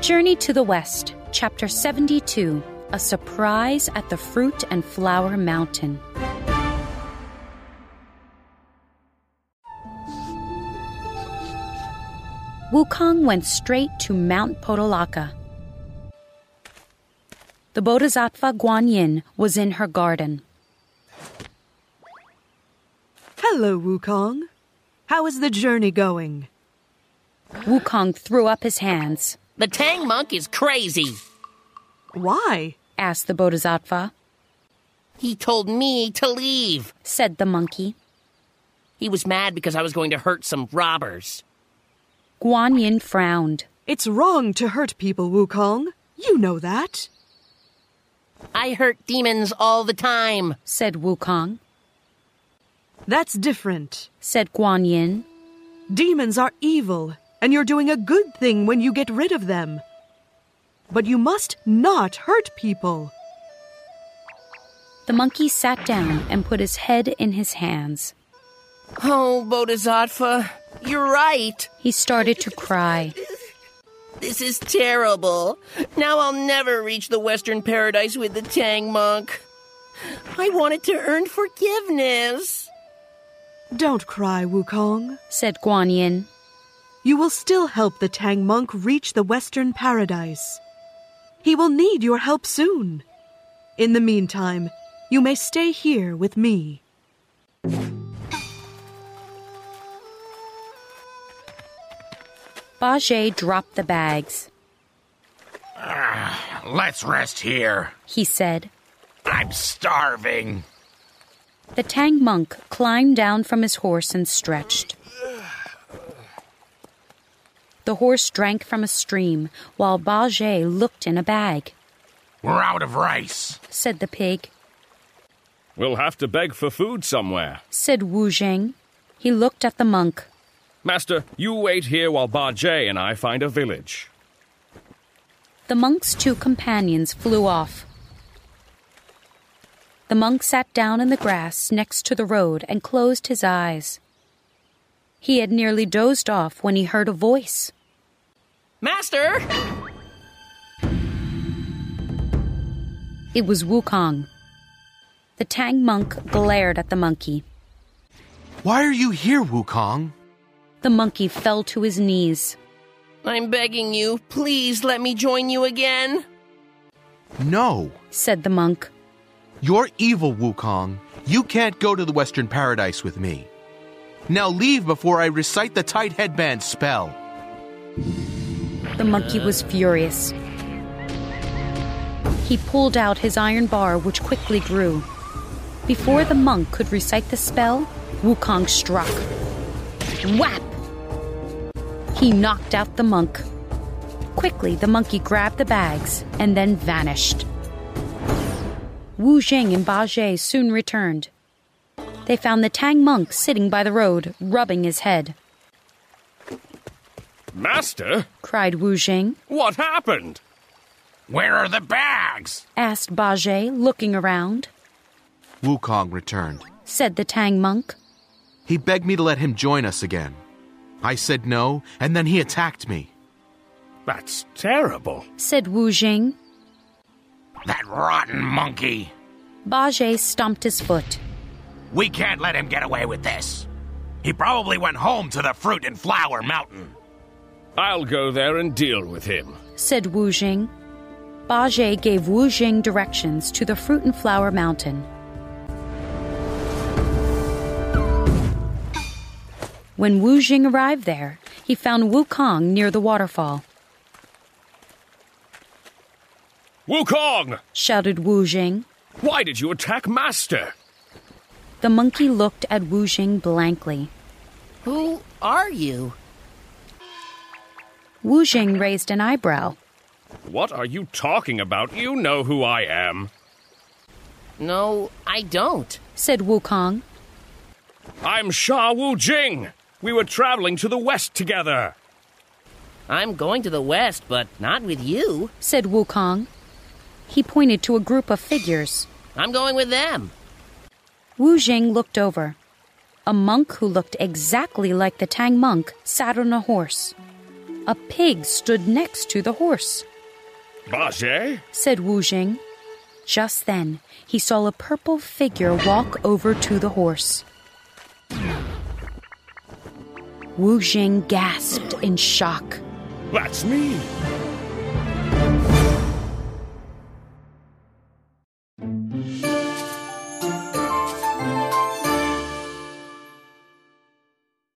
Journey to the West, Chapter 72 A Surprise at the Fruit and Flower Mountain. Wukong went straight to Mount Potalaka. The Bodhisattva Guanyin was in her garden. Hello, Wukong. How is the journey going? Wukong threw up his hands. The Tang monk is crazy. Why? asked the Bodhisattva. He told me to leave. Said the monkey. He was mad because I was going to hurt some robbers. Guanyin frowned. It's wrong to hurt people, Wukong. You know that. I hurt demons all the time, said Wukong. That's different, said Guanyin. Demons are evil, and you're doing a good thing when you get rid of them. But you must not hurt people. The monkey sat down and put his head in his hands. Oh, Bodhisattva, you're right. He started to cry. This is terrible. Now I'll never reach the Western Paradise with the Tang monk. I wanted to earn forgiveness. Don't cry, Wukong, said Guanyin. You will still help the Tang monk reach the Western Paradise. He will need your help soon. In the meantime, you may stay here with me. Bajie dropped the bags. Uh, let's rest here, he said. I'm starving. The Tang monk climbed down from his horse and stretched. The horse drank from a stream while Bajie looked in a bag. We're out of rice, said the pig. We'll have to beg for food somewhere, said Wu Jing. He looked at the monk. Master, you wait here while Bajie and I find a village. The monk's two companions flew off. The monk sat down in the grass next to the road and closed his eyes. He had nearly dozed off when he heard a voice. Master! It was Wukong. The Tang monk glared at the monkey. Why are you here, Wukong? The monkey fell to his knees. I'm begging you, please let me join you again. No, said the monk. You're evil, Wukong. You can't go to the Western Paradise with me. Now leave before I recite the tight headband spell. The monkey was furious. He pulled out his iron bar, which quickly grew. Before the monk could recite the spell, Wukong struck. Whap! He knocked out the monk. Quickly, the monkey grabbed the bags and then vanished. Wu Jing and Bajie soon returned. They found the Tang monk sitting by the road, rubbing his head. Master? cried Wu Jing. What happened? Where are the bags? asked Bajie, looking around. Wukong returned, said the Tang monk. He begged me to let him join us again. I said no, and then he attacked me. That's terrible, said Wu Jing. That rotten monkey. Bajie stomped his foot. We can't let him get away with this. He probably went home to the Fruit and Flower Mountain. I'll go there and deal with him, said Wu Jing. Bajie gave Wu Jing directions to the Fruit and Flower Mountain. When Wu Jing arrived there, he found Wu Kong near the waterfall. Wu Kong! shouted Wu Jing. Why did you attack Master? The monkey looked at Wu Jing blankly. Who are you? Wu Jing raised an eyebrow. What are you talking about? You know who I am. No, I don't, said Wu Kong. I'm Sha Wu Jing. We were traveling to the west together. I'm going to the west, but not with you, said Wu Kong. He pointed to a group of figures. I'm going with them. Wu Jing looked over. A monk who looked exactly like the Tang monk sat on a horse. A pig stood next to the horse, Bajie? said Wu Jing. Just then, he saw a purple figure walk over to the horse. Wu Jing gasped in shock. That's me.